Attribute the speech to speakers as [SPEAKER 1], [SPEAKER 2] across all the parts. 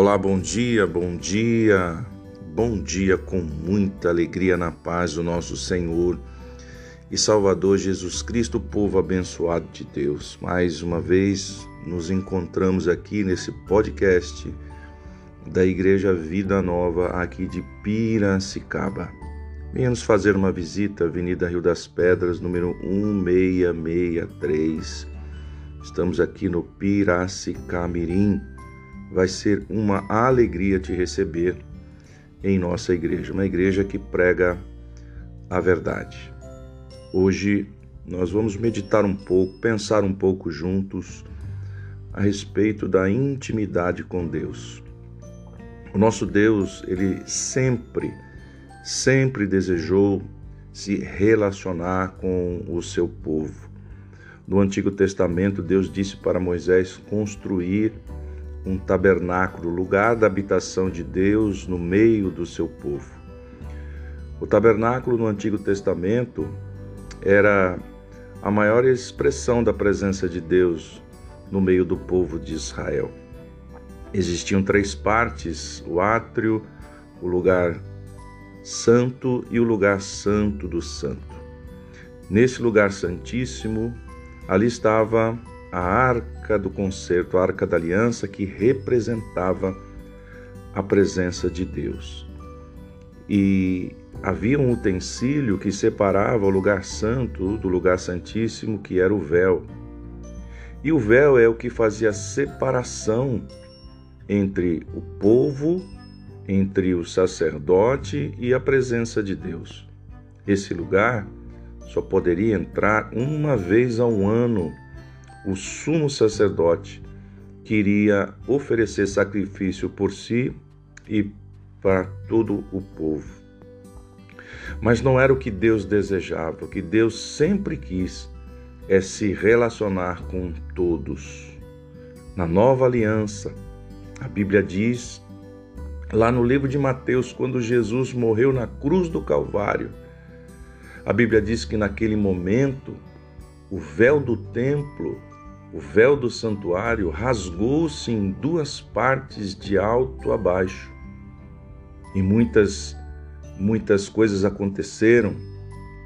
[SPEAKER 1] Olá, bom dia, bom dia, bom dia com muita alegria na paz do nosso Senhor e Salvador Jesus Cristo, povo abençoado de Deus. Mais uma vez nos encontramos aqui nesse podcast da Igreja Vida Nova, aqui de Piracicaba. Venha nos fazer uma visita, Avenida Rio das Pedras, número 1663. Estamos aqui no Piracicamirim vai ser uma alegria te receber em nossa igreja, uma igreja que prega a verdade. Hoje nós vamos meditar um pouco, pensar um pouco juntos a respeito da intimidade com Deus. O nosso Deus, ele sempre, sempre desejou se relacionar com o seu povo. No Antigo Testamento, Deus disse para Moisés construir um tabernáculo, lugar da habitação de Deus no meio do seu povo. O tabernáculo no Antigo Testamento era a maior expressão da presença de Deus no meio do povo de Israel. Existiam três partes: o átrio, o lugar santo e o lugar santo do santo. Nesse lugar santíssimo, ali estava a arca do concerto, a arca da aliança, que representava a presença de Deus. E havia um utensílio que separava o lugar santo do lugar santíssimo, que era o véu. E o véu é o que fazia separação entre o povo, entre o sacerdote e a presença de Deus. Esse lugar só poderia entrar uma vez ao ano o sumo sacerdote queria oferecer sacrifício por si e para todo o povo. Mas não era o que Deus desejava, o que Deus sempre quis é se relacionar com todos. Na nova aliança, a Bíblia diz, lá no livro de Mateus, quando Jesus morreu na cruz do Calvário, a Bíblia diz que naquele momento o véu do templo o véu do santuário rasgou-se em duas partes de alto a baixo. E muitas muitas coisas aconteceram,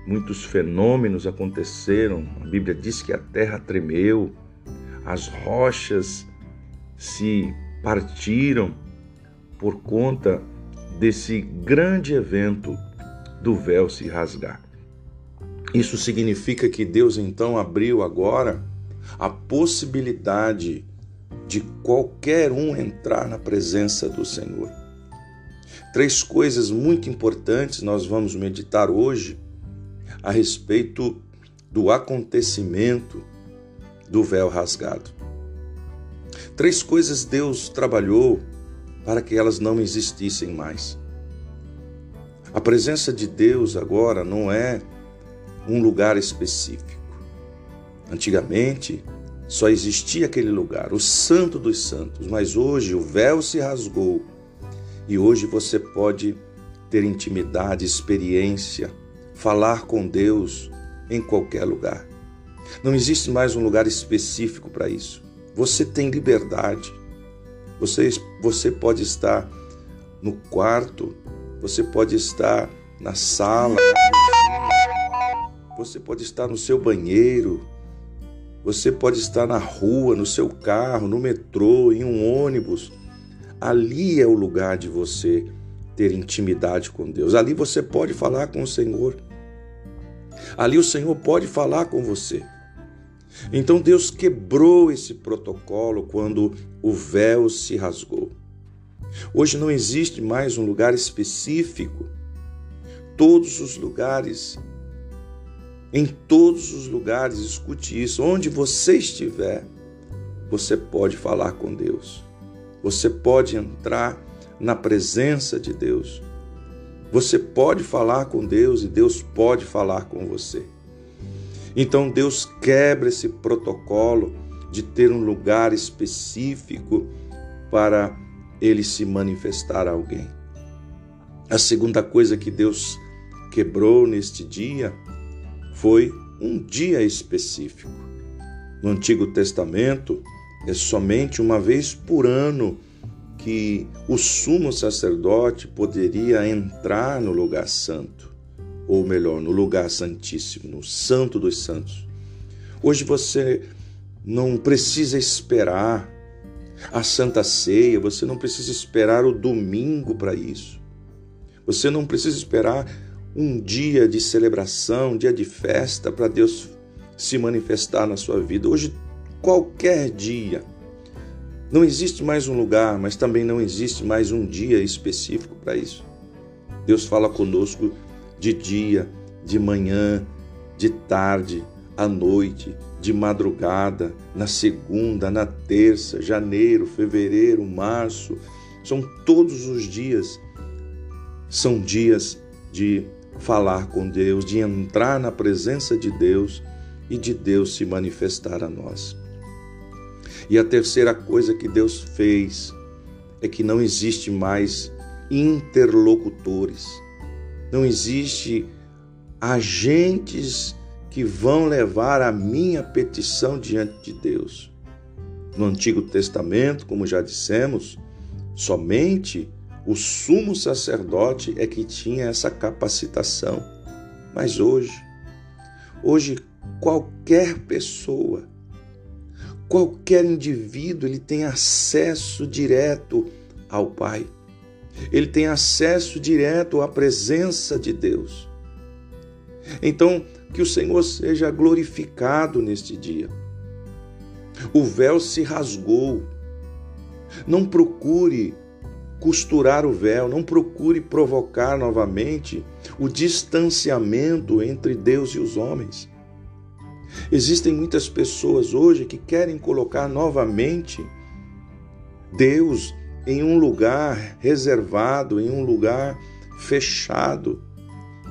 [SPEAKER 1] muitos fenômenos aconteceram. A Bíblia diz que a terra tremeu, as rochas se partiram por conta desse grande evento do véu se rasgar. Isso significa que Deus então abriu agora a possibilidade de qualquer um entrar na presença do Senhor. Três coisas muito importantes nós vamos meditar hoje a respeito do acontecimento do véu rasgado. Três coisas Deus trabalhou para que elas não existissem mais. A presença de Deus agora não é um lugar específico. Antigamente, só existia aquele lugar, o Santo dos Santos, mas hoje o véu se rasgou e hoje você pode ter intimidade, experiência, falar com Deus em qualquer lugar. Não existe mais um lugar específico para isso. Você tem liberdade. Você, você pode estar no quarto, você pode estar na sala, você pode estar no seu banheiro, você pode estar na rua, no seu carro, no metrô, em um ônibus. Ali é o lugar de você ter intimidade com Deus. Ali você pode falar com o Senhor. Ali o Senhor pode falar com você. Então Deus quebrou esse protocolo quando o véu se rasgou. Hoje não existe mais um lugar específico. Todos os lugares em todos os lugares, escute isso. Onde você estiver, você pode falar com Deus. Você pode entrar na presença de Deus. Você pode falar com Deus e Deus pode falar com você. Então Deus quebra esse protocolo de ter um lugar específico para ele se manifestar a alguém. A segunda coisa que Deus quebrou neste dia foi um dia específico. No Antigo Testamento, é somente uma vez por ano que o sumo sacerdote poderia entrar no lugar santo, ou melhor, no lugar santíssimo, no santo dos santos. Hoje você não precisa esperar a Santa Ceia, você não precisa esperar o domingo para isso. Você não precisa esperar um dia de celebração, um dia de festa para Deus se manifestar na sua vida. Hoje, qualquer dia. Não existe mais um lugar, mas também não existe mais um dia específico para isso. Deus fala conosco de dia, de manhã, de tarde, à noite, de madrugada, na segunda, na terça, janeiro, fevereiro, março. São todos os dias. São dias de falar com Deus, de entrar na presença de Deus e de Deus se manifestar a nós. E a terceira coisa que Deus fez é que não existe mais interlocutores, não existe agentes que vão levar a minha petição diante de Deus. No Antigo Testamento, como já dissemos, somente o sumo sacerdote é que tinha essa capacitação. Mas hoje, hoje qualquer pessoa, qualquer indivíduo, ele tem acesso direto ao Pai. Ele tem acesso direto à presença de Deus. Então, que o Senhor seja glorificado neste dia. O véu se rasgou. Não procure costurar o véu, não procure provocar novamente o distanciamento entre Deus e os homens. Existem muitas pessoas hoje que querem colocar novamente Deus em um lugar reservado, em um lugar fechado.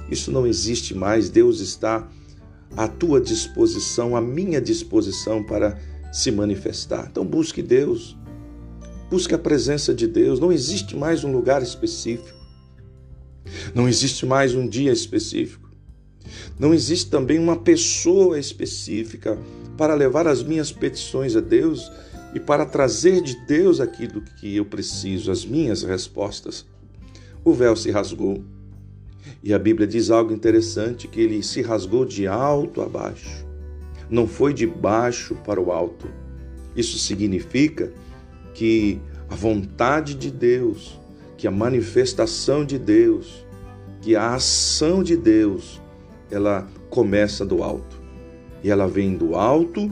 [SPEAKER 1] Isso não existe mais. Deus está à tua disposição, à minha disposição para se manifestar. Então busque Deus. Busque a presença de Deus. Não existe mais um lugar específico. Não existe mais um dia específico. Não existe também uma pessoa específica para levar as minhas petições a Deus e para trazer de Deus aquilo que eu preciso, as minhas respostas. O véu se rasgou. E a Bíblia diz algo interessante: que ele se rasgou de alto a baixo, não foi de baixo para o alto. Isso significa que a vontade de Deus, que a manifestação de Deus, que a ação de Deus, ela começa do alto e ela vem do alto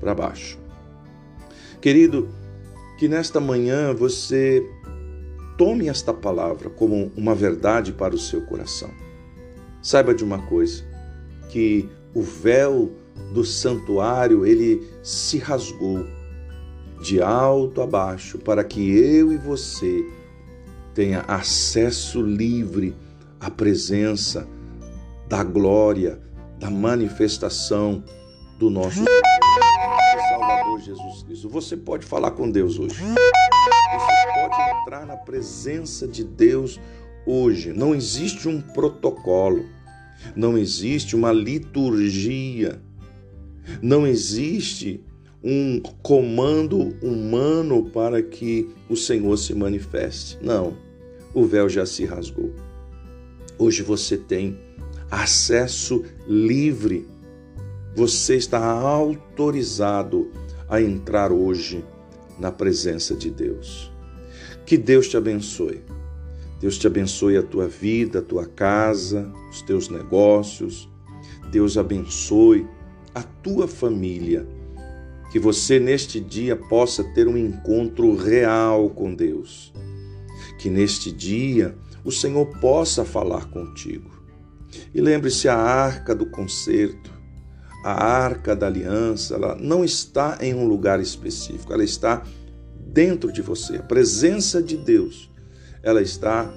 [SPEAKER 1] para baixo. Querido, que nesta manhã você tome esta palavra como uma verdade para o seu coração. Saiba de uma coisa, que o véu do santuário ele se rasgou de alto a baixo, para que eu e você tenha acesso livre à presença da glória, da manifestação do nosso Salvador Jesus Cristo. Você pode falar com Deus hoje. Você pode entrar na presença de Deus hoje. Não existe um protocolo, não existe uma liturgia, não existe um comando humano para que o Senhor se manifeste. Não, o véu já se rasgou. Hoje você tem acesso livre. Você está autorizado a entrar hoje na presença de Deus. Que Deus te abençoe. Deus te abençoe a tua vida, a tua casa, os teus negócios. Deus abençoe a tua família que você neste dia possa ter um encontro real com Deus. Que neste dia o Senhor possa falar contigo. E lembre-se: a arca do concerto, a arca da aliança, ela não está em um lugar específico, ela está dentro de você. A presença de Deus, ela está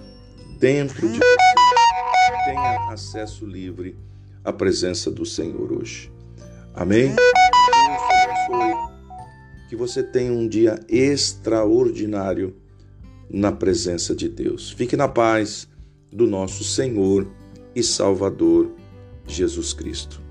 [SPEAKER 1] dentro de você. Tenha acesso livre à presença do Senhor hoje. Amém? Que você tenha um dia extraordinário na presença de Deus. Fique na paz do nosso Senhor e Salvador Jesus Cristo.